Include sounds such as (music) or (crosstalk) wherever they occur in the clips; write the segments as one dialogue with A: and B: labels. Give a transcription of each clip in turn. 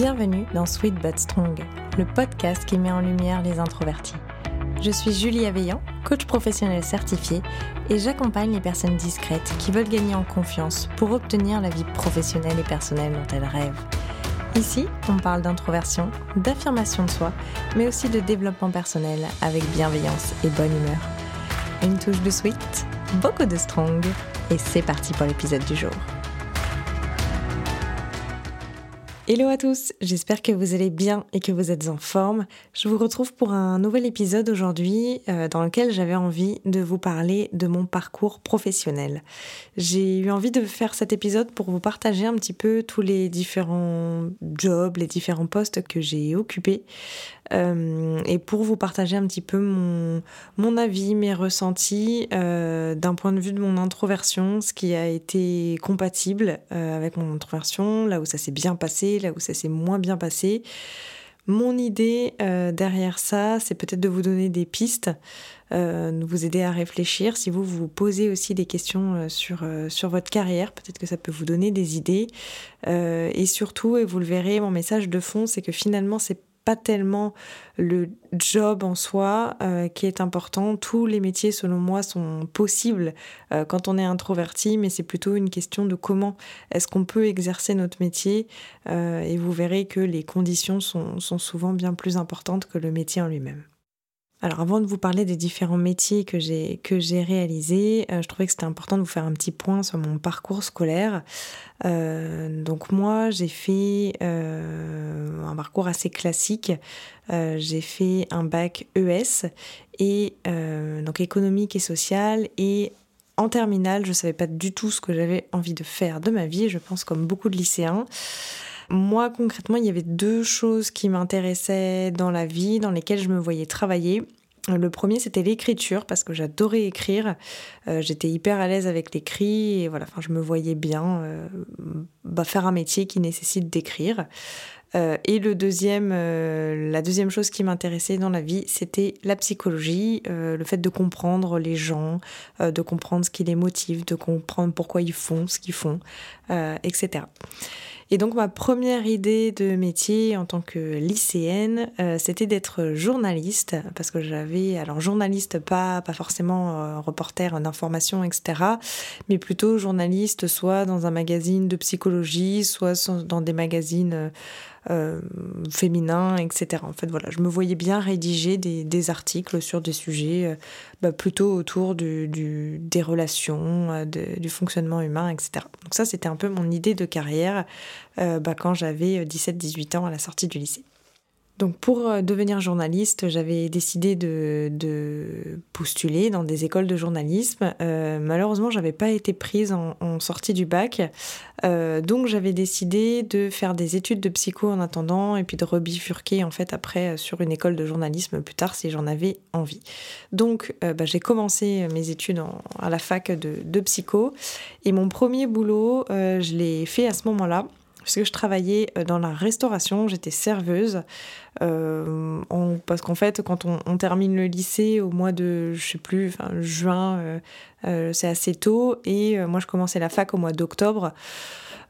A: Bienvenue dans Sweet But Strong, le podcast qui met en lumière les introvertis. Je suis Julie Aveillant, coach professionnel certifié, et j'accompagne les personnes discrètes qui veulent gagner en confiance pour obtenir la vie professionnelle et personnelle dont elles rêvent. Ici, on parle d'introversion, d'affirmation de soi, mais aussi de développement personnel avec bienveillance et bonne humeur. Une touche de sweet, beaucoup de strong, et c'est parti pour l'épisode du jour. Hello à tous, j'espère que vous allez bien et que vous êtes en forme. Je vous retrouve pour un nouvel épisode aujourd'hui euh, dans lequel j'avais envie de vous parler de mon parcours professionnel. J'ai eu envie de faire cet épisode pour vous partager un petit peu tous les différents jobs, les différents postes que j'ai occupés euh, et pour vous partager un petit peu mon, mon avis, mes ressentis euh, d'un point de vue de mon introversion, ce qui a été compatible euh, avec mon introversion, là où ça s'est bien passé, là où ça s'est moins bien passé. Mon idée derrière ça, c'est peut-être de vous donner des pistes, de vous aider à réfléchir. Si vous vous posez aussi des questions sur, sur votre carrière, peut-être que ça peut vous donner des idées. et surtout, et vous le verrez, mon message de fond, c'est que finalement, c'est pas tellement le job en soi euh, qui est important. Tous les métiers, selon moi, sont possibles euh, quand on est introverti, mais c'est plutôt une question de comment est-ce qu'on peut exercer notre métier. Euh, et vous verrez que les conditions sont souvent bien plus importantes que le métier en lui-même. Alors avant de vous parler des différents métiers que j'ai que réalisés, euh, je trouvais que c'était important de vous faire un petit point sur mon parcours scolaire. Euh, donc moi j'ai fait euh, un parcours assez classique. j'ai fait un bac ES et donc économique et social et en terminale je savais pas du tout ce que j'avais envie de faire de ma vie. Je pense comme beaucoup de lycéens. Moi, concrètement, il y avait deux choses qui m'intéressaient dans la vie, dans lesquelles je me voyais travailler. Le premier, c'était l'écriture, parce que j'adorais écrire. Euh, j'étais hyper à l'aise avec l'écrit, et voilà, enfin, je me voyais bien euh, bah, faire un métier qui nécessite d'écrire. Euh, et le deuxième, la deuxième chose qui m'intéressait dans la vie, c'était la psychologie, le fait de comprendre les gens, de comprendre ce qui les motive, de comprendre pourquoi ils font ce qu'ils font, etc. Et donc ma première idée de métier en tant que lycéenne, euh, c'était d'être journaliste, parce que j'avais, alors journaliste, pas, forcément euh, reporter d'information, etc., mais plutôt journaliste, soit dans un magazine de psychologie, soit dans des magazines euh, féminins, etc. En fait, voilà, je me voyais bien rédiger des, articles sur des sujets bah, plutôt autour du, des relations, du fonctionnement humain, etc. Donc ça, c'était un peu mon idée de carrière euh, bah, quand j'avais 17-18 ans à la sortie du lycée. Donc pour euh, devenir journaliste, j'avais décidé de, postuler dans des écoles de journalisme. Euh, malheureusement, j'avais pas été prise en, sortie du bac, donc j'avais décidé de faire des études de psycho en attendant et puis de rebifurquer en fait après sur une école de journalisme plus tard si j'en avais envie. Donc bah, j'ai commencé mes études à la fac de, psycho et mon premier boulot, je l'ai fait à ce moment-là puisque je travaillais euh, dans la restauration, j'étais serveuse. Euh, parce qu'en fait, quand on, termine le lycée au mois de, je sais plus, enfin, juin, euh, c'est assez tôt. Et moi, je commençais la fac au mois d'octobre.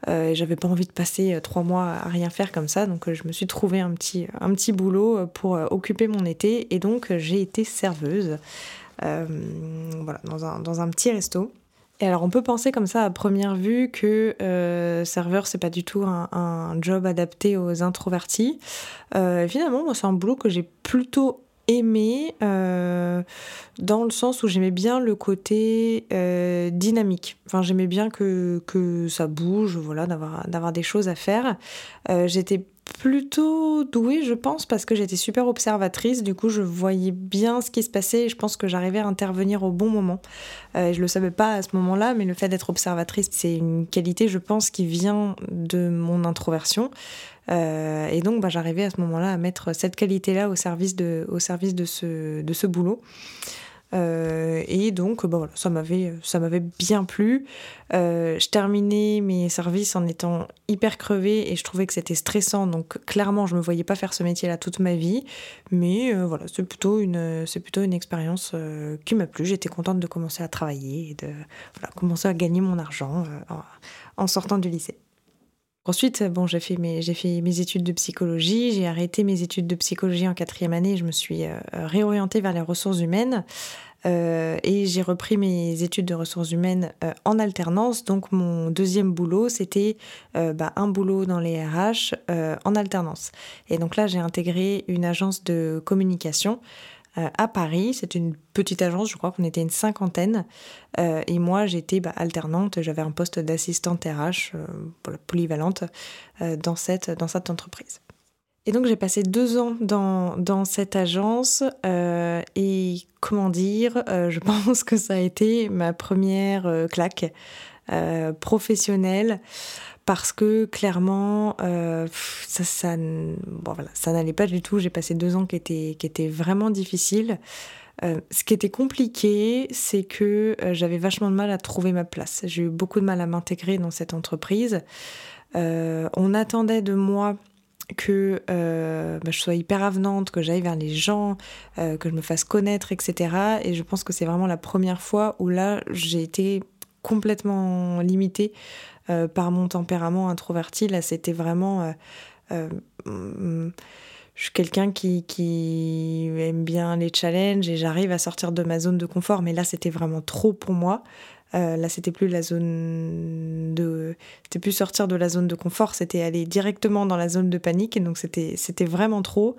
A: J'avais pas envie de passer trois mois à rien faire comme ça, donc je me suis trouvé un petit, un petit boulot pour occuper mon été. Et donc, j'ai été serveuse. voilà, dans un, dans un petit resto. Et alors on peut penser comme ça à première vue que euh, serveur c'est pas du tout un, job adapté aux introvertis. Euh, finalement moi c'est un boulot que j'ai plutôt aimé euh, dans le sens où j'aimais bien le côté dynamique. J'aimais bien que, ça bouge, voilà, d'avoir d'avoir des choses à faire. J'étais plutôt douée, je pense, parce que j'étais super observatrice. Du coup, je voyais bien ce qui se passait et je pense que j'arrivais à intervenir au bon moment. Euh, je le savais pas à ce moment-là, mais le fait d'être observatrice, c'est une qualité, je pense, qui vient de mon introversion. Euh, et donc, bah, j'arrivais à ce moment-là à mettre cette qualité-là au service de, au service de ce, de ce boulot. Euh, et donc, bah voilà, ça m'avait, ça m'avait bien plu. Euh, je terminais mes services en étant hyper crevée et je trouvais que c'était stressant. Donc, clairement, je me voyais pas faire ce métier-là toute ma vie. Mais euh, voilà, c'est plutôt une, c'est plutôt une expérience qui m'a plu. J'étais contente de commencer à travailler et de voilà, commencer à gagner mon argent en sortant du lycée. Ensuite, bon, j'ai fait, mes, études de psychologie, j'ai arrêté mes études de psychologie en quatrième année, je me suis réorientée vers les ressources humaines. Euh, et j'ai repris mes études de ressources humaines euh, en alternance. Donc mon deuxième boulot, c'était euh, bah, un boulot dans les RH en alternance. Et donc là, j'ai intégré une agence de communication à Paris. C'est une petite agence, je crois qu'on était une cinquantaine. et moi, j'étais bah, alternante, j'avais un poste d'assistante RH polyvalente dans, cette, entreprise. Et donc j'ai passé deux ans dans, cette agence euh, et comment dire, euh, je (laughs) pense que ça a été ma première euh, claque professionnelle parce que clairement ça, ça, n'allait pas du tout. J'ai passé deux ans qui étaient, vraiment difficiles. ce qui était compliqué, c'est que j'avais vachement de mal à trouver ma place. J'ai eu beaucoup de mal à m'intégrer dans cette entreprise. on attendait de moi que euh, bah, je sois hyper avenante, que j'aille vers les gens, euh, que je me fasse connaître, etc. Et je pense que c'est vraiment la première fois où là, j'ai été complètement limitée euh, par mon tempérament introverti. Là, c'était vraiment... je suis quelqu'un qui, aime bien les challenges et j'arrive à sortir de ma zone de confort, mais là, c'était vraiment trop pour moi. Euh, là, c'était plus la zone de, c'était plus sortir de la zone de confort, c'était aller directement dans la zone de panique. Et donc c'était, vraiment trop.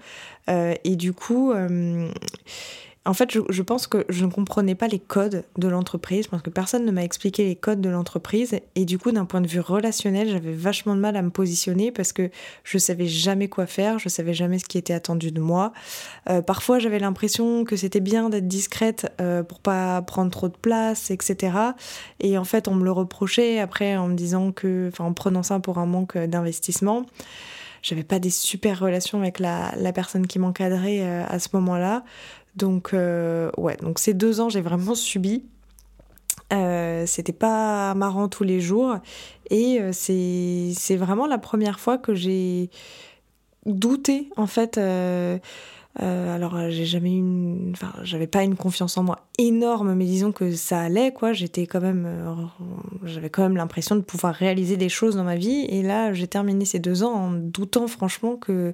A: Euh, et du coup, euh, en fait, je, pense que je ne comprenais pas les codes de l'entreprise. Pense que personne ne m'a expliqué les codes de l'entreprise. Et du coup, d'un point de vue relationnel, j'avais vachement de mal à me positionner parce que je savais jamais quoi faire, je savais jamais ce qui était attendu de moi. Euh, parfois, j'avais l'impression que c'était bien d'être discrète euh, pour pas prendre trop de place, etc. Et en fait, on me le reprochait après en me disant que, en prenant ça pour un manque d'investissement j'avais pas des super relations avec la, la personne qui m'encadrait euh, à ce moment-là. Donc, euh, ouais, donc ces deux ans, j'ai vraiment subi. Euh, c'était pas marrant tous les jours. Et euh, c'est vraiment la première fois que j'ai douté, en fait. Alors euh, j'ai jamais une, enfin j'avais pas une confiance en moi énorme, mais disons que ça allait quoi. J'étais quand même, euh, j'avais quand même l'impression de pouvoir réaliser des choses dans ma vie. Et là j'ai terminé ces deux ans en doutant franchement que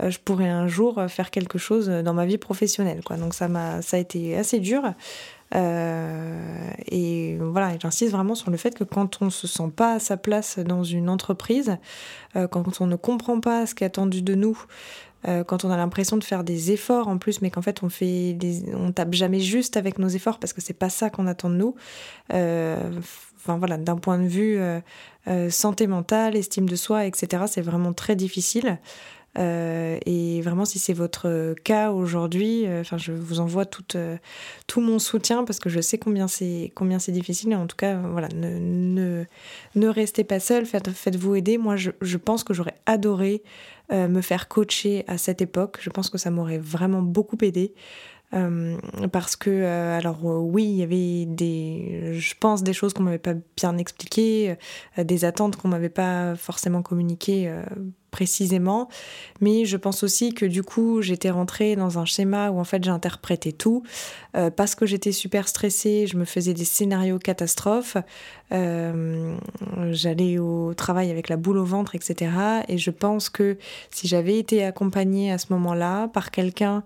A: je pourrais un jour faire quelque chose dans ma vie professionnelle quoi. Donc ça m'a, ça a été assez dur. et voilà, j'insiste vraiment sur le fait que quand on se sent pas à sa place dans une entreprise, quand on ne comprend pas ce qui est attendu de nous, euh, quand on a l'impression de faire des efforts en plus, mais qu'en fait on fait des... on tape jamais juste avec nos efforts parce que c'est pas ça qu'on attend de nous. Euh, voilà, d'un point de vue euh, santé mentale, estime de soi, etc., c'est vraiment très difficile. Et vraiment, si c'est votre cas aujourd'hui, enfin, je vous envoie tout, tout mon soutien parce que je sais combien c'est difficile. En tout cas, voilà, ne, ne, ne restez pas seul, faites, faites-vous aider. Moi, je, je pense que j'aurais adoré euh, me faire coacher à cette époque. Je pense que ça m'aurait vraiment beaucoup aidé. Euh, parce que, euh, alors oui, il y avait des, je pense, des choses qu'on m'avait pas bien expliquées, des attentes qu'on m'avait pas forcément communiquées précisément. Mais je pense aussi que du coup, j'étais rentrée dans un schéma où en fait j'interprétais tout. Euh, parce que j'étais super stressée, je me faisais des scénarios catastrophes. Euh, j'allais au travail avec la boule au ventre, etc. Et je pense que si j'avais été accompagnée à ce moment-là par quelqu'un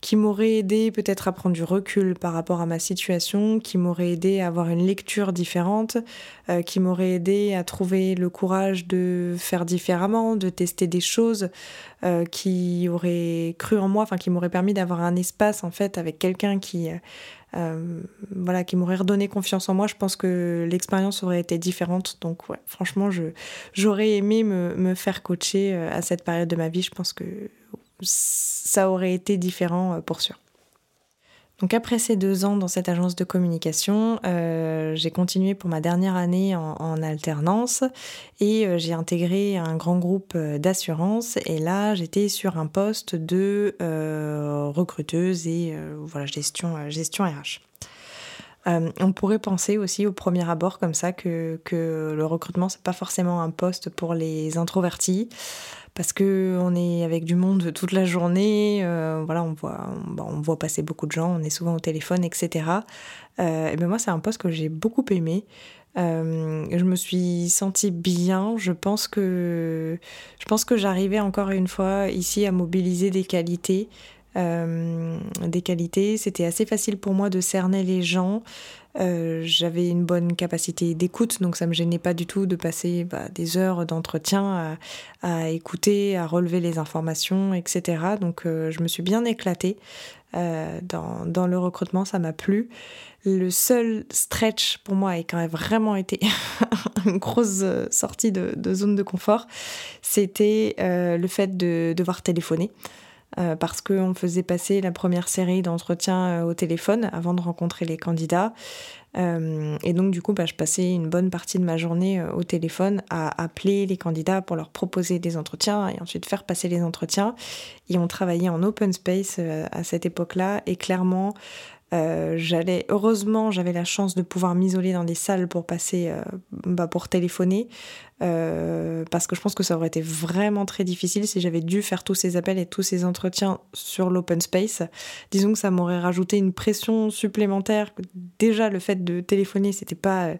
A: qui m'aurait aidé peut-être à prendre du recul par rapport à ma situation, qui m'aurait aidé à avoir une lecture différente, euh, qui m'aurait aidé à trouver le courage de faire différemment, de tester des choses, euh, qui auraient cru en moi, enfin qui m'aurait permis d'avoir un espace en fait avec quelqu'un qui euh, voilà, qui m'aurait redonné confiance en moi, je pense que l'expérience aurait été différente. Donc, franchement, j'aurais aimé me, me, faire coacher à cette période de ma vie. Je pense que ça aurait été différent euh, pour sûr. Donc après ces deux ans dans cette agence de communication, euh, j'ai continué pour ma dernière année en, alternance et euh, j'ai intégré un grand groupe d'assurance et là j'étais sur un poste de recruteuse et voilà gestion gestion RH. On pourrait penser aussi au premier abord comme ça que, le recrutement c'est pas forcément un poste pour les introvertis parce que on est avec du monde toute la journée, euh, voilà, on voit, on, voit passer beaucoup de gens, on est souvent au téléphone, etc. Euh, et ben moi, c'est un poste que j'ai beaucoup aimé. je me suis sentie bien. Je pense que, je pense que j'arrivais encore une fois ici à mobiliser des qualités. Des qualités. C'était assez facile pour moi de cerner les gens. Euh, j'avais une bonne capacité d'écoute, donc ça me gênait pas du tout de passer bah, des heures d'entretien à, écouter, à relever les informations, etc. Donc euh, je me suis bien éclatée euh, dans, le recrutement, ça m'a plu. Le seul stretch pour moi, et quand même vraiment été (laughs) une grosse sortie de zone de confort, c'était le fait de devoir téléphoner. Euh, parce qu'on faisait passer la première série d'entretiens euh, au téléphone avant de rencontrer les candidats. Euh, et donc, du coup, bah, je passais une bonne partie de ma journée au téléphone à appeler les candidats pour leur proposer des entretiens et ensuite faire passer les entretiens. Et on travaillait en open space à cette époque-là. Et clairement, euh, j'allais, heureusement, j'avais la chance de pouvoir m'isoler dans des salles pour passer, euh, bah, pour téléphoner, euh, parce que je pense que ça aurait été vraiment très difficile si j'avais dû faire tous ces appels et tous ces entretiens sur l'open space. Disons que ça m'aurait rajouté une pression supplémentaire. Déjà, le fait de téléphoner, c'était pas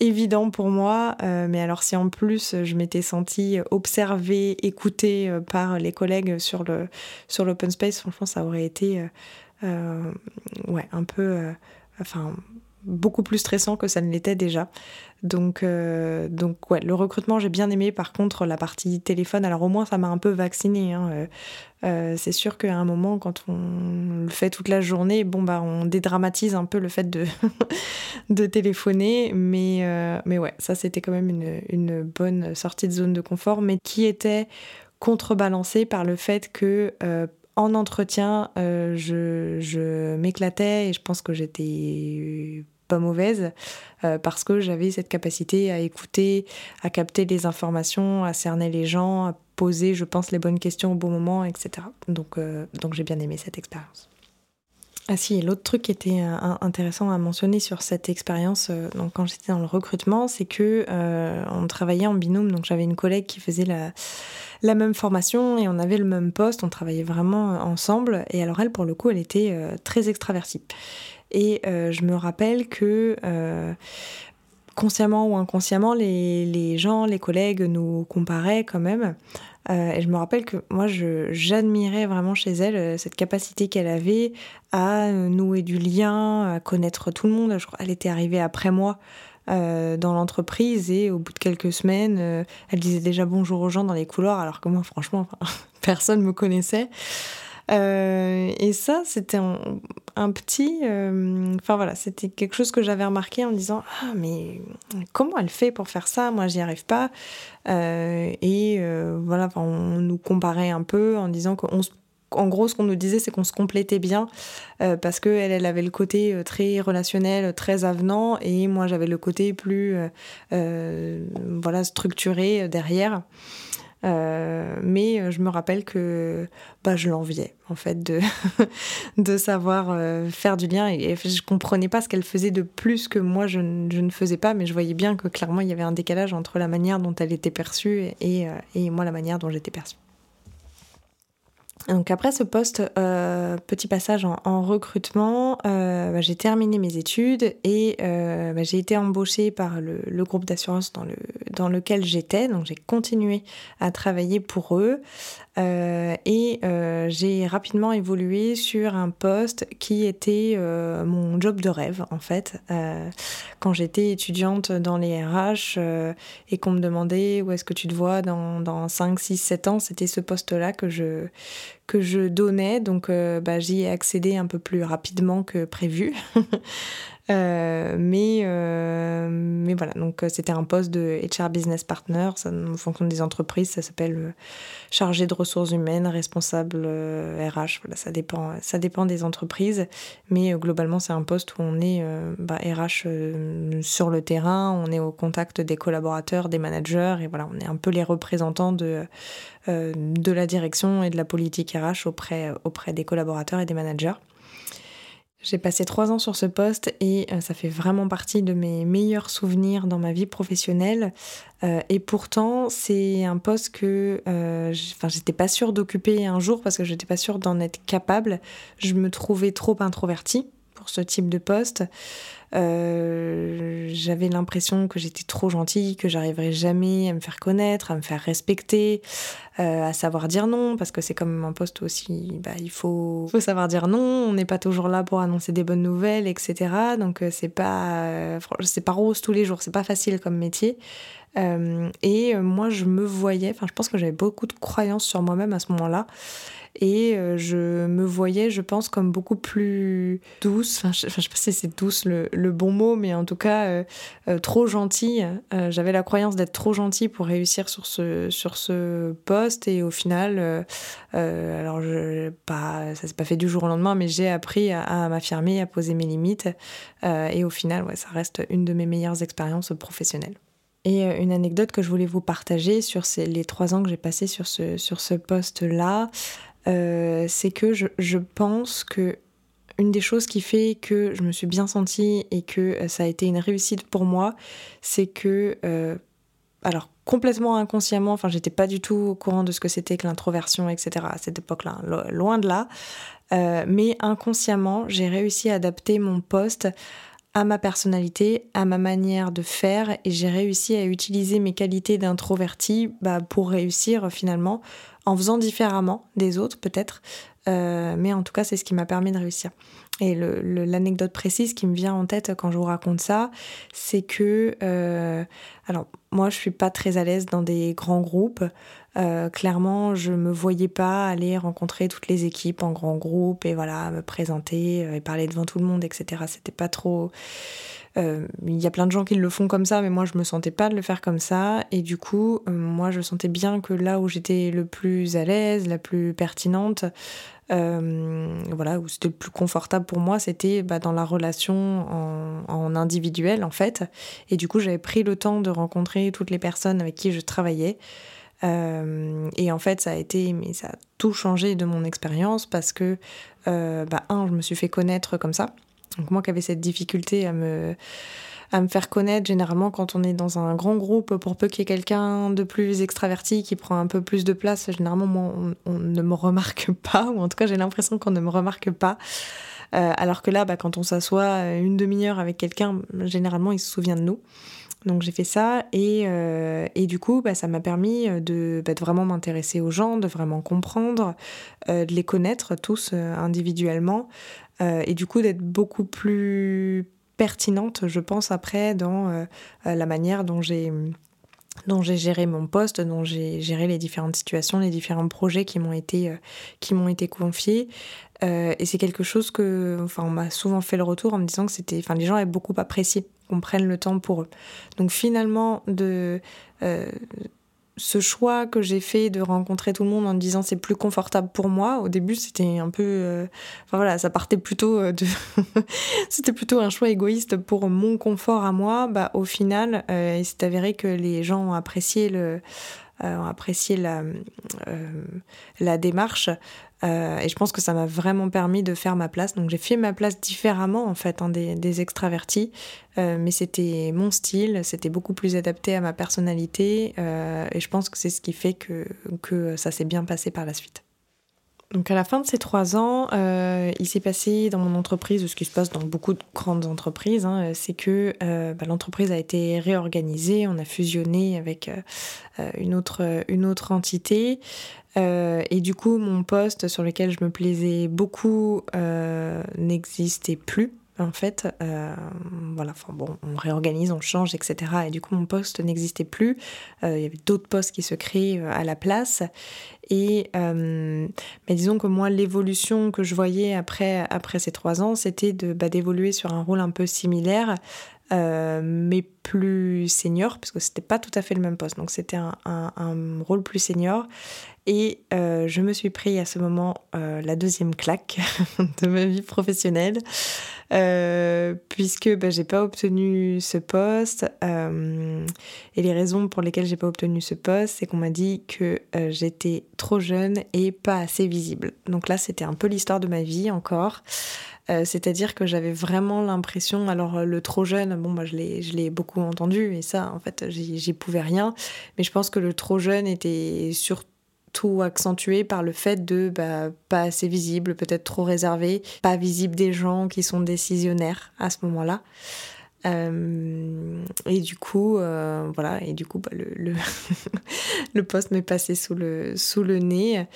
A: évident pour moi, mais alors si en plus je m'étais sentie observée, écoutée par les collègues sur le sur l'open space, franchement, ça aurait été euh, un peu, euh, enfin, beaucoup plus stressant que ça ne l'était déjà. Donc, euh, le recrutement, j'ai bien aimé. Par contre, la partie téléphone, alors au moins, ça m'a un peu vacciné. Hein. c'est sûr qu'à un moment, quand on le fait toute la journée, bon, bah, on dédramatise un peu le fait de, (laughs) de téléphoner. Mais, mais ouais, ça, c'était quand même une, bonne sortie de zone de confort, mais qui était contrebalancée par le fait que en entretien, euh, je, m'éclatais et je pense que j'étais pas mauvaise euh, parce que j'avais cette capacité à écouter, à capter les informations, à cerner les gens, à poser, je pense, les bonnes questions au bon moment, etc. Donc, euh, donc j'ai bien aimé cette expérience. Ah si, l'autre truc qui était intéressant à mentionner sur cette expérience, donc quand j'étais dans le recrutement, c'est que on travaillait en binôme. Donc j'avais une collègue qui faisait la, même formation et on avait le même poste, on travaillait vraiment euh, ensemble. Et alors elle, pour le coup, elle était euh, très extravertie. Et euh, je me rappelle que consciemment ou inconsciemment, les, gens, les collègues nous comparaient quand même. et je me rappelle que moi, j'admirais vraiment chez elle cette capacité qu'elle avait à nouer du lien, à connaître tout le monde. Elle était arrivée après moi. Euh, dans l'entreprise et au bout de quelques semaines, euh, elle disait déjà bonjour aux gens dans les couloirs alors que moi, franchement, (laughs) personne me connaissait. Euh, et ça, c'était un, petit. Enfin voilà, c'était quelque chose que j'avais remarqué en disant Ah, mais comment elle fait pour faire ça? Moi, j'y arrive pas. et voilà, on nous comparait un peu en disant qu'on en gros, ce qu'on nous disait, c'est qu'on se complétait bien euh, parce qu'elle, elle avait le côté euh, très relationnel, très avenant, et moi, j'avais le côté plus euh, voilà structuré derrière. Mais je me rappelle que bah, je l'enviais en fait de, (laughs) savoir faire du lien et, je comprenais pas ce qu'elle faisait de plus que moi je, je, ne faisais pas mais je voyais bien que clairement il y avait un décalage entre la manière dont elle était perçue et, et moi la manière dont j'étais perçue. Donc après ce poste, euh, petit passage en, recrutement, euh, bah, j'ai terminé mes études et euh, bah, j'ai été embauchée par le, le groupe d'assurance dans, le, dans lequel j'étais. Donc j'ai continué à travailler pour eux et j'ai rapidement évolué sur un poste qui était mon job de rêve en fait. quand j'étais étudiante dans les RH et qu'on me demandait où est-ce que tu te vois dans, dans 5, 6, 7 ans, c'était ce poste-là que je, que je donnais. Donc bah, j'y ai accédé un peu plus rapidement que prévu. (laughs) Euh, mais, euh, mais voilà, donc euh, c'était un poste de HR Business Partner. Ça, en fonction des entreprises, ça s'appelle chargé de ressources humaines, responsable RH. Voilà, ça dépend, ça dépend des entreprises. Mais globalement, c'est un poste où on est bah, RH sur le terrain, on est au contact des collaborateurs, des managers, et voilà, on est un peu les représentants de, de la direction et de la politique RH auprès, auprès des collaborateurs et des managers. J'ai passé trois ans sur ce poste et euh, ça fait vraiment partie de mes meilleurs souvenirs dans ma vie professionnelle. Euh, et pourtant, c'est un poste que euh, j'étais pas sûre d'occuper un jour parce que j'étais pas sûre d'en être capable. Je me trouvais trop introvertie pour ce type de poste. Euh, j'avais l'impression que j'étais trop gentille, que j'arriverais jamais à me faire connaître, à me faire respecter, euh, à savoir dire non, parce que c'est comme un poste aussi, bah, il faut, savoir dire non, on n'est pas toujours là pour annoncer des bonnes nouvelles, etc. Donc euh, c'est pas, c'est pas rose tous les jours, c'est pas facile comme métier. et moi, je me voyais, enfin, je pense que j'avais beaucoup de croyances sur moi-même à ce moment-là et euh, je me voyais, je pense, comme beaucoup plus douce. Enfin, je, ne sais pas si c'est douce le, bon mot, mais en tout cas euh, euh, trop gentille. J'avais la croyance d'être trop gentille pour réussir sur ce, sur ce poste et au final, alors je, pas, ça s'est pas fait du jour au lendemain, mais j'ai appris à, m'affirmer, à poser mes limites et au final, ouais, ça reste une de mes meilleures expériences professionnelles. Et une anecdote que je voulais vous partager sur ces, les trois ans que j'ai passé sur ce, sur ce poste-là, euh, c'est que je, pense que une des choses qui fait que je me suis bien sentie et que euh, ça a été une réussite pour moi, c'est que, euh, alors complètement inconsciemment, enfin j'étais pas du tout au courant de ce que c'était que l'introversion, etc. à cette époque-là, loin de là, mais inconsciemment j'ai réussi à adapter mon poste à ma personnalité, à ma manière de faire, et j'ai réussi à utiliser mes qualités d'introverti bah, pour réussir finalement en faisant différemment des autres peut-être, euh, mais en tout cas c'est ce qui m'a permis de réussir. Et l'anecdote précise qui me vient en tête quand je vous raconte ça, c'est que, euh, alors moi je suis pas très à l'aise dans des grands groupes. Euh, clairement, je me voyais pas aller rencontrer toutes les équipes en grand groupe et voilà me présenter et parler devant tout le monde, etc. C'était pas trop euh, il y a plein de gens qui le font comme ça, mais moi je me sentais pas de le faire comme ça. Et du coup, euh, moi je sentais bien que là où j'étais le plus à l'aise, la plus pertinente, euh, voilà, où c'était le plus confortable pour moi, c'était bah, dans la relation en, individuel en fait. Et du coup, j'avais pris le temps de rencontrer toutes les personnes avec qui je travaillais. et en fait, ça a été, mais ça a tout changé de mon expérience parce que, bah, un, je me suis fait connaître comme ça. Donc moi qui avais cette difficulté à me, à me faire connaître, généralement quand on est dans un grand groupe, pour peu qu'il y ait quelqu'un de plus extraverti qui prend un peu plus de place, généralement moi, on, ne me remarque (laughs) pas, ou en tout cas j'ai l'impression qu'on ne me remarque pas. Euh, alors que là, bah, quand on s'assoit une demi-heure avec quelqu'un, généralement il se souvient de nous. Donc j'ai fait ça et, euh, et du coup bah, ça m'a permis de, bah, vraiment m'intéresser aux gens, de vraiment comprendre, euh, de les connaître tous individuellement, euh, et du coup d'être beaucoup plus pertinente, je pense, après, dans euh, euh, la manière dont j'ai dont j'ai géré mon poste, dont j'ai géré les différentes situations, les différents projets qui m'ont été, qui été confiés. et c'est quelque chose que, enfin, m'a souvent fait le retour en me disant que c'était, enfin, les gens avaient beaucoup apprécié qu'on prenne le temps pour eux. Donc finalement, de ce choix que j'ai fait de rencontrer tout le monde en disant c'est plus confortable pour moi, au début c'était un peu, euh, enfin voilà, ça partait plutôt euh, de, (laughs) c'était plutôt un choix égoïste pour mon confort à moi. Bah au final, euh, il s'est avéré que les gens ont apprécié le, la, la démarche. Euh, et je pense que ça m'a vraiment permis de faire ma place. Donc j'ai fait ma place différemment en fait hein, des, extravertis, euh, mais c'était mon style, c'était beaucoup plus adapté à ma personnalité, euh, et je pense que c'est ce qui fait que, que ça s'est bien passé par la suite. Donc à la fin de ces trois ans, il s'est passé dans mon entreprise ce qui se passe dans beaucoup de grandes entreprises, hein, c'est que bah, l'entreprise a été réorganisée, on a fusionné avec une, autre, une autre entité. Euh, et du coup, mon poste sur lequel je me plaisais beaucoup euh, n'existait plus. En fait, euh, voilà, enfin bon, on réorganise, on change, etc. Et du coup, mon poste n'existait plus. il y avait d'autres postes qui se créaient à la place. Et mais disons que moi, l'évolution que je voyais après, après ces trois ans, c'était de, bah, d'évoluer sur un rôle un peu similaire, mais plus senior, parce que c'était pas tout à fait le même poste. Donc c'était un, un, un, rôle plus senior. Et euh, je me suis pris à ce moment euh, la deuxième claque (laughs) de ma vie professionnelle, euh, puisque bah, j'ai pas obtenu ce poste. et les raisons pour lesquelles j'ai pas obtenu ce poste, c'est qu'on m'a dit que j'étais trop jeune et pas assez visible. Donc là, c'était un peu l'histoire de ma vie encore. C'est-à-dire que j'avais vraiment l'impression, alors le trop jeune, bon, moi je l'ai beaucoup entendu et ça, en fait, j'y pouvais rien. Mais je pense que le trop jeune était surtout tout accentué par le fait de bah, pas assez visible, peut-être trop réservé, pas visible des gens qui sont décisionnaires à ce moment-là. Euh, et du coup, euh, voilà, et du coup, bah, le, (laughs) le, poste m'est passé sous le, sous le nez.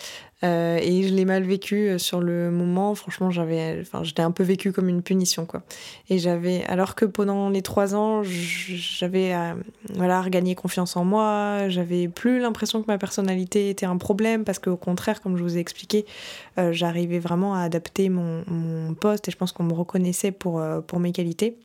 A: Euh, et je l'ai mal vécu sur le moment. Franchement, j'avais, enfin, je l'ai un peu vécu comme une punition, quoi. Et j'avais, alors que pendant les trois ans, j'avais, voilà, regagné confiance en moi. J'avais plus l'impression que ma personnalité était un problème parce qu'au contraire, comme je vous ai expliqué, j'arrivais vraiment à adapter mon, mon, poste et je pense qu'on me reconnaissait pour, pour mes qualités.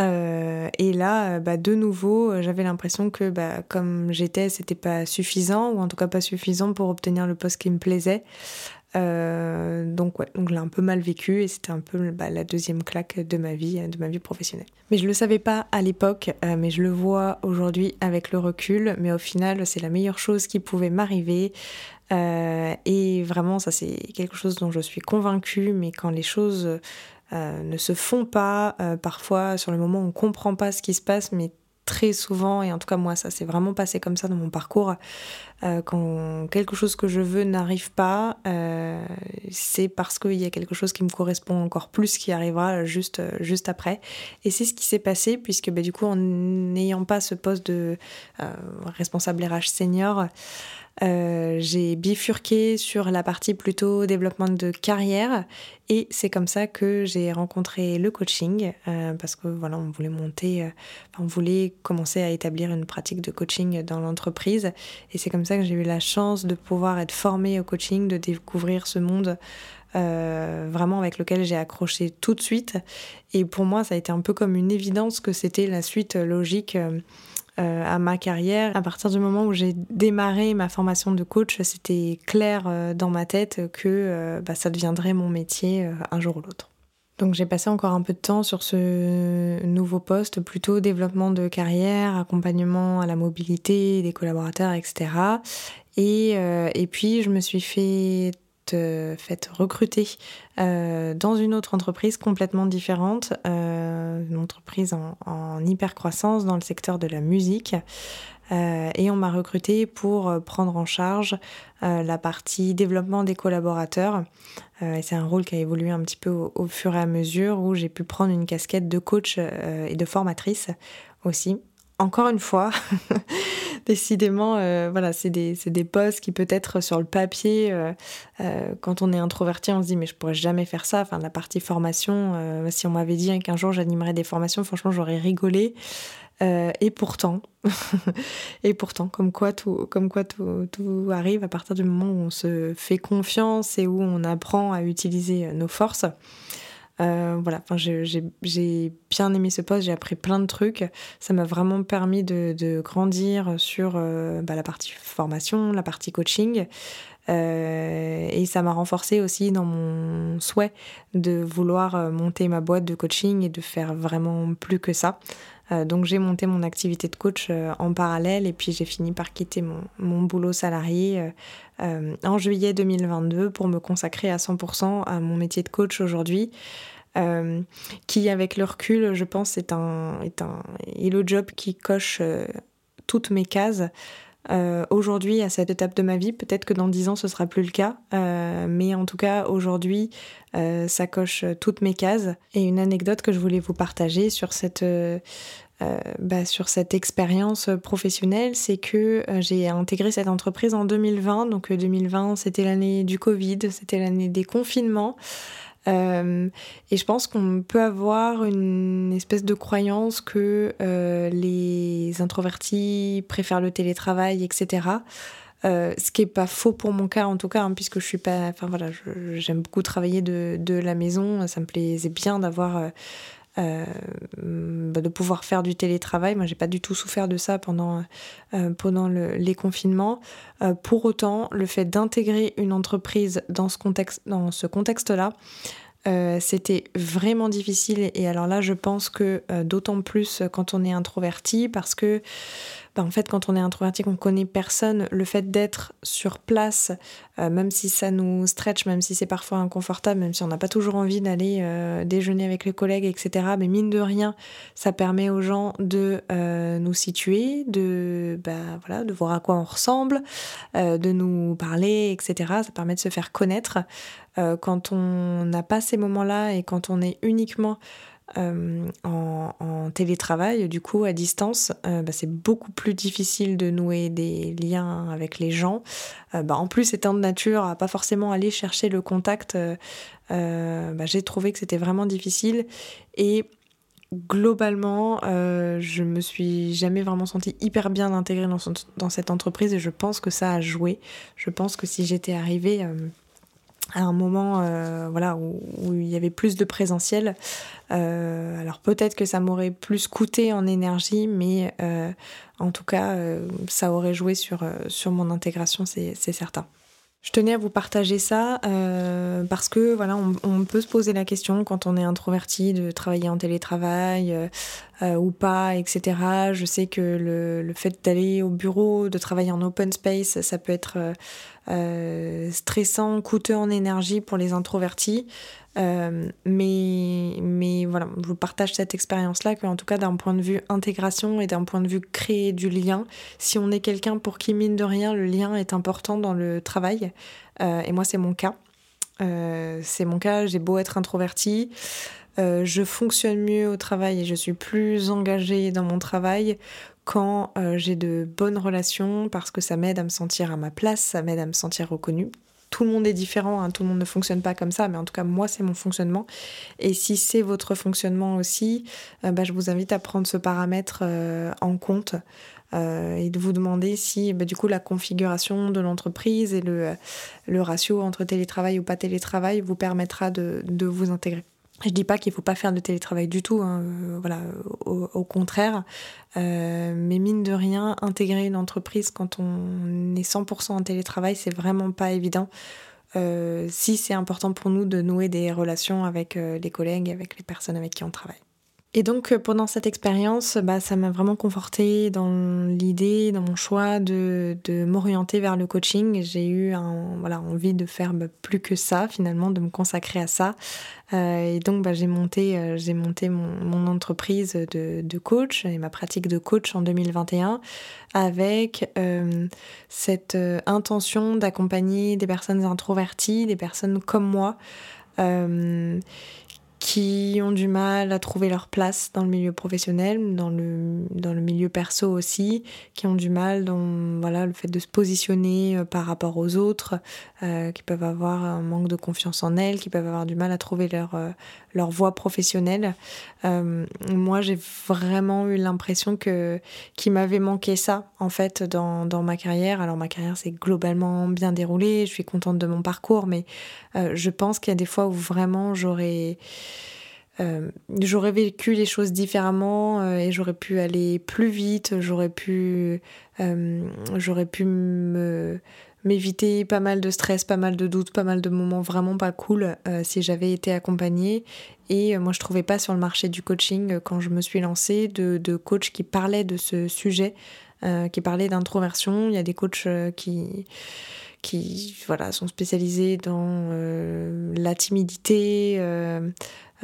A: Euh, et là, euh, bah, de nouveau, euh, j'avais l'impression que bah, comme j'étais, c'était pas suffisant, ou en tout cas pas suffisant pour obtenir le poste qui me plaisait. donc ouais, donc je l'ai un peu mal vécu et c'était un peu bah, la deuxième claque de ma vie, de ma vie professionnelle. Mais je le savais pas à l'époque, mais je le vois aujourd'hui avec le recul. Mais au final, c'est la meilleure chose qui pouvait m'arriver. et vraiment, ça c'est quelque chose dont je suis convaincue. Mais quand les choses euh, ne se font pas. Euh, parfois, sur le moment, on ne comprend pas ce qui se passe, mais très souvent, et en tout cas moi, ça s'est vraiment passé comme ça dans mon parcours, euh, quand quelque chose que je veux n'arrive pas, c'est parce qu'il y a quelque chose qui me correspond encore plus qui arrivera juste, juste après. Et c'est ce qui s'est passé, puisque bah, du coup, en n'ayant pas ce poste de responsable RH senior, euh, j'ai bifurqué sur la partie plutôt développement de carrière et c'est comme ça que j'ai rencontré le coaching euh, parce que voilà on voulait monter, euh, on voulait commencer à établir une pratique de coaching dans l'entreprise et c'est comme ça que j'ai eu la chance de pouvoir être formée au coaching, de découvrir ce monde vraiment avec lequel j'ai accroché tout de suite. Et pour moi, ça a été un peu comme une évidence que c'était la suite logique euh, à ma carrière. À partir du moment où j'ai démarré ma formation de coach, c'était clair euh, dans ma tête que euh, bah, ça deviendrait mon métier un jour ou l'autre. Donc j'ai passé encore un peu de temps sur ce nouveau poste, plutôt développement de carrière, accompagnement à la mobilité des collaborateurs, etc. Et, et puis je me suis fait euh, fait recruter euh, dans une autre entreprise complètement différente, euh, une entreprise en, hyper croissance dans le secteur de la musique. Et on m'a recruté pour prendre en charge la partie développement des collaborateurs. c'est un rôle qui a évolué un petit peu au, fur et à mesure où j'ai pu prendre une casquette de coach et de formatrice aussi. Encore une fois, (laughs) décidément, euh, voilà, c'est des, des postes qui peut-être sur le papier, euh, euh, quand on est introverti, on se dit mais je pourrais jamais faire ça. Enfin, la partie formation, si on m'avait dit qu'un jour j'animerais des formations, franchement, j'aurais rigolé. et pourtant, (laughs) et pourtant, comme quoi, tout, comme quoi tout, tout, arrive à partir du moment où on se fait confiance et où on apprend à utiliser nos forces. Euh, voilà, enfin, j'ai bien aimé ce poste, j'ai appris plein de trucs. Ça m'a vraiment permis de, grandir sur euh, bah, la partie formation, la partie coaching. Euh, et ça m'a renforcé aussi dans mon souhait de vouloir monter ma boîte de coaching et de faire vraiment plus que ça. Donc j'ai monté mon activité de coach en parallèle et puis j'ai fini par quitter mon, boulot salarié en juillet 2022 pour me consacrer à 100% à mon métier de coach aujourd'hui. Euh, qui, avec le recul, je pense, est un, est est le job qui coche euh, toutes mes cases. Euh, aujourd'hui, à cette étape de ma vie, peut-être que dans dix ans, ce sera plus le cas, mais en tout cas, aujourd'hui, ça coche toutes mes cases. Et une anecdote que je voulais vous partager sur cette, bah, sur cette expérience professionnelle, c'est que j'ai intégré cette entreprise en 2020. Donc 2020, c'était l'année du Covid, c'était l'année des confinements. Euh, et je pense qu'on peut avoir une espèce de croyance que euh, les introvertis préfèrent le télétravail, etc. Euh, ce qui est pas faux pour mon cas en tout cas, hein, puisque je suis pas. Enfin voilà, j'aime beaucoup travailler de, de, la maison. Ça me plaisait bien d'avoir euh, bah, de pouvoir faire du télétravail. Moi, j'ai pas du tout souffert de ça pendant, euh, pendant les confinements. Euh, pour autant, le fait d'intégrer une entreprise dans ce contexte, dans ce contexte-là, c'était vraiment difficile. Et alors là, je pense que d'autant plus quand on est introverti, parce que bah, en fait, quand on est introverti, qu'on connaît personne, le fait d'être sur place, euh, même si ça nous stretch, même si c'est parfois inconfortable, même si on n'a pas toujours envie d'aller euh, déjeuner avec les collègues, etc. Mais mine de rien, ça permet aux gens de euh, nous situer, de, bah, de voir à quoi on ressemble, de nous parler, etc. Ça permet de se faire connaître. quand on n'a pas ces moments-là et quand on est uniquement euh, en, télétravail, du coup, à distance, euh, bah, c'est beaucoup plus difficile de nouer des liens avec les gens. Euh, bah, en plus, étant de nature à pas forcément aller chercher le contact, bah, j'ai trouvé que c'était vraiment difficile. Et globalement, je me suis jamais vraiment sentie hyper bien intégrée dans, dans, cette entreprise et je pense que ça a joué. Je pense que si j'étais arrivée à un moment euh, voilà, où, il y avait plus de présentiel. Euh, alors peut-être que ça m'aurait plus coûté en énergie, mais euh, en tout cas, ça aurait joué sur, sur mon intégration, c'est certain. Je tenais à vous partager ça parce que voilà, on, peut se poser la question quand on est introverti de travailler en télétravail ou pas, etc. Je sais que le, le fait d'aller au bureau, de travailler en open space, ça peut être euh, stressant, coûteux en énergie pour les introvertis. Euh, mais, mais voilà, je vous partage cette expérience-là, qu'en tout cas d'un point de vue intégration et d'un point de vue créer du lien, si on est quelqu'un pour qui, mine de rien, le lien est important dans le travail, euh, et moi c'est mon cas, c'est mon cas, j'ai beau être introvertie, je fonctionne mieux au travail et je suis plus engagée dans mon travail quand euh, j'ai de bonnes relations parce que ça m'aide à me sentir à ma place, ça m'aide à me sentir reconnue. Tout le monde est différent, hein, tout le monde ne fonctionne pas comme ça, mais en tout cas moi c'est mon fonctionnement. Et si c'est votre fonctionnement aussi, euh, bah, je vous invite à prendre ce paramètre euh, en compte. et de vous demander si bah, du coup la configuration de l'entreprise et le, ratio entre télétravail ou pas télétravail vous permettra de vous intégrer. Je dis pas qu'il faut pas faire de télétravail du tout, hein, euh, voilà, au, contraire. Euh, mais mine de rien, intégrer une entreprise quand on est 100% en télétravail, c'est vraiment pas évident. Euh, si c'est important pour nous de nouer des relations avec les collègues, avec les personnes avec qui on travaille. Et donc euh, pendant cette expérience, bah, ça m'a vraiment conforté dans l'idée, dans mon choix de, de m'orienter vers le coaching. J'ai eu un, voilà, envie de faire bah, plus que ça finalement, de me consacrer à ça. Euh, et donc bah, j'ai monté, euh, monté mon, mon entreprise de, de, coach et ma pratique de coach en 2021 avec cette intention d'accompagner des personnes introverties, des personnes comme moi. Qui ont du mal à trouver leur place dans le milieu professionnel, dans le, dans le milieu perso aussi, qui ont du mal dans voilà, le fait de se positionner euh, par rapport aux autres, euh, qui peuvent avoir un manque de confiance en elles, qui peuvent avoir du mal à trouver leur, euh, leur voie professionnelle. moi, j'ai vraiment eu l'impression que qu'il m'avait manqué ça, en fait, dans, dans ma carrière. Alors, ma carrière s'est globalement bien déroulée, je suis contente de mon parcours, mais je pense qu'il y a des fois où vraiment j'aurais euh, j'aurais vécu les choses différemment euh, et j'aurais pu aller plus vite, j'aurais pu, euh, j'aurais pu m'éviter pas mal de stress, pas mal de doutes, pas mal de moments vraiment pas cool si j'avais été accompagnée. Et moi, je trouvais pas sur le marché du coaching, quand je me suis lancée, de, de coachs qui parlaient de ce sujet, qui parlaient d'introversion. Il y a des coachs qui qui voilà, sont spécialisés dans la timidité,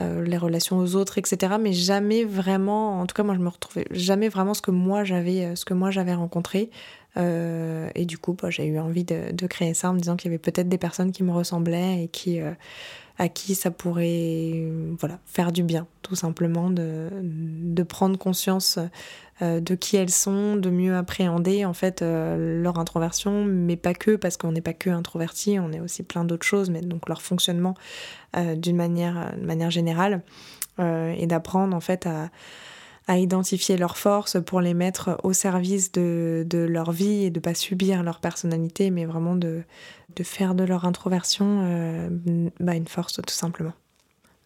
A: euh, les relations aux autres, etc. Mais jamais vraiment, en tout cas moi je me retrouvais jamais vraiment ce que moi j'avais, euh, ce que moi j'avais rencontré. Euh, et du coup, bah, j'ai eu envie de, de, créer ça en me disant qu'il y avait peut-être des personnes qui me ressemblaient et qui, à qui ça pourrait voilà, faire du bien, tout simplement, de, de prendre conscience euh, de qui elles sont, de mieux appréhender en fait euh, leur introversion, mais pas que, parce qu'on n'est pas que introverti, on est aussi plein d'autres choses, mais donc leur fonctionnement euh, d'une manière, manière générale, et d'apprendre en fait à à identifier leurs forces pour les mettre au service de, de leur vie et de pas subir leur personnalité, mais vraiment de, de faire de leur introversion euh, bah, une force tout simplement.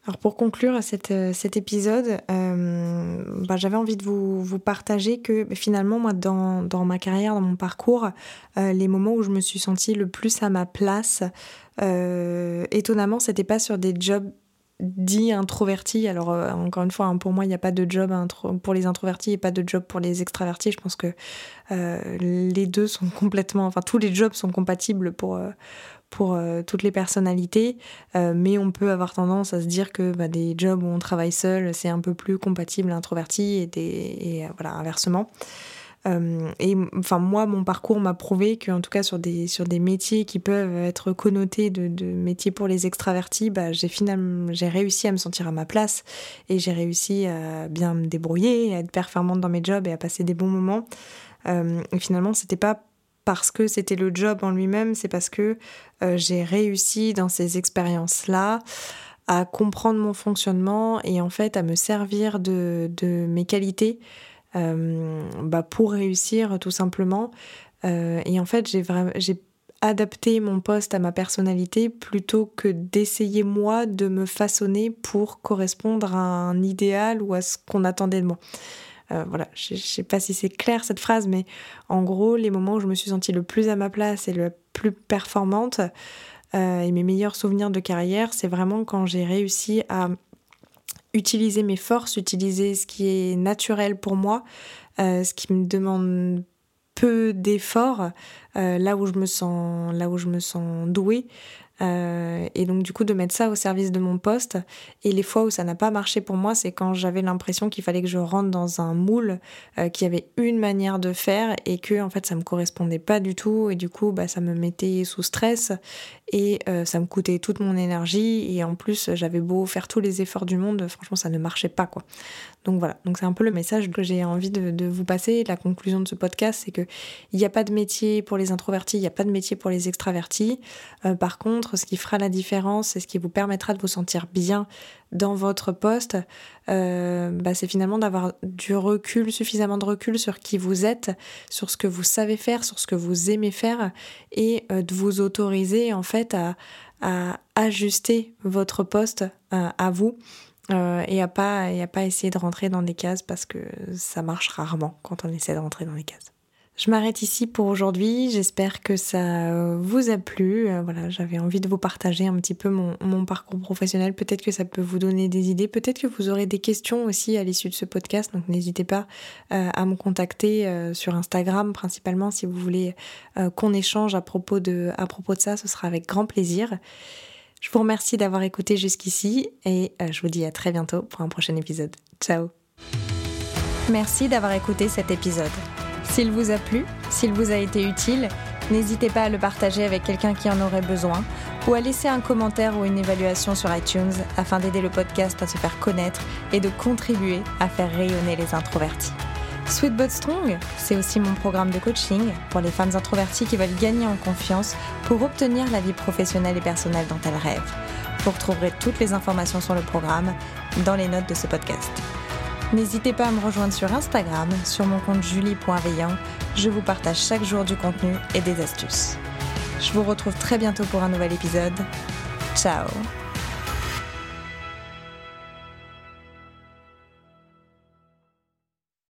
A: Alors pour conclure cette, cet épisode, euh, bah, j'avais envie de vous, vous, partager que finalement, moi, dans, dans, ma carrière, dans mon parcours, euh, les moments où je me suis sentie le plus à ma place, étonnamment, c'était pas sur des jobs dit introverti. Alors, euh, encore une fois, hein, pour moi, il n'y a pas de job pour les introvertis et pas de job pour les extravertis. Je pense que les deux sont (laughs) complètement. Enfin, tous les jobs sont compatibles pour. pour toutes les personnalités, mais on peut avoir tendance à se dire que bah, des jobs où on travaille seul, c'est un peu plus compatible introverti et, des, et voilà, inversement. Euh, et enfin, moi, mon parcours m'a prouvé qu'en tout cas, sur des, sur des métiers qui peuvent être connotés de, de métiers pour les extravertis, bah, j'ai finalement j'ai réussi à me sentir à ma place et j'ai réussi à bien me débrouiller, à être performante dans mes jobs et à passer des bons moments. Euh, et finalement, c'était pas parce que c'était le job en lui-même, c'est parce que euh, j'ai réussi dans ces expériences-là à comprendre mon fonctionnement et en fait à me servir de, de mes qualités bah, pour réussir tout simplement. Euh, et en fait, j'ai adapté mon poste à ma personnalité plutôt que d'essayer moi de me façonner pour correspondre à un idéal ou à ce qu'on attendait de moi. Euh, voilà, je ne sais pas si c'est clair cette phrase, mais en gros, les moments où je me suis sentie le plus à ma place et le plus performante et mes meilleurs souvenirs de carrière, c'est vraiment quand j'ai réussi à utiliser mes forces, utiliser ce qui est naturel pour moi, euh, ce qui me demande peu d'efforts, euh, là où je me sens, là où je me sens douée, euh, et donc du coup de mettre ça au service de mon poste. Et les fois où ça n'a pas marché pour moi, c'est quand j'avais l'impression qu'il fallait que je rentre dans un moule euh, qui avait une manière de faire et que en fait ça me correspondait pas du tout. Et du coup bah, ça me mettait sous stress et euh, ça me coûtait toute mon énergie. Et en plus j'avais beau faire tous les efforts du monde, franchement ça ne marchait pas quoi. Donc voilà, donc c'est un peu le message que j'ai envie de, vous passer. La conclusion de ce podcast, c'est que il n'y a pas de métier pour les introvertis, il n'y a pas de métier pour les extravertis. par contre ce qui fera la différence et ce qui vous permettra de vous sentir bien dans votre poste, euh, bah, c'est finalement d'avoir du recul, suffisamment de recul sur qui vous êtes, sur ce que vous savez faire, sur ce que vous aimez faire, et euh, de vous autoriser en fait à, ajuster votre poste euh, à vous. Et à pas et à pas essayer de rentrer dans des cases parce que ça marche rarement quand on essaie de rentrer dans les cases. Je m'arrête ici pour aujourd'hui. J'espère que ça euh, vous a plu. Euh, voilà, j'avais envie de vous partager un petit peu mon, parcours professionnel. Peut-être que ça peut vous donner des idées. Peut-être que vous aurez des questions aussi à l'issue de ce podcast. Donc n'hésitez pas euh, à me contacter sur Instagram principalement si vous voulez qu'on échange à propos de à propos de ça. Ce sera avec grand plaisir. Je vous remercie d'avoir écouté jusqu'ici et je vous dis à très bientôt pour un prochain épisode. Ciao. Merci d'avoir écouté cet épisode. S'il vous a plu, s'il vous a été utile, n'hésitez pas à le partager avec quelqu'un qui en aurait besoin ou à laisser un commentaire ou une évaluation sur iTunes afin d'aider le podcast à se faire connaître et de contribuer à faire rayonner les introvertis. Sweet But Strong, c'est aussi mon programme de coaching pour les femmes introverties qui veulent gagner en confiance pour obtenir la vie professionnelle et personnelle dont elles rêvent. Vous retrouverez toutes les informations sur le programme dans les notes de ce podcast. N'hésitez pas à me rejoindre sur Instagram, sur mon compte julie.veillant. Je vous partage chaque jour du contenu et des astuces. Je vous retrouve très bientôt pour un nouvel épisode. Ciao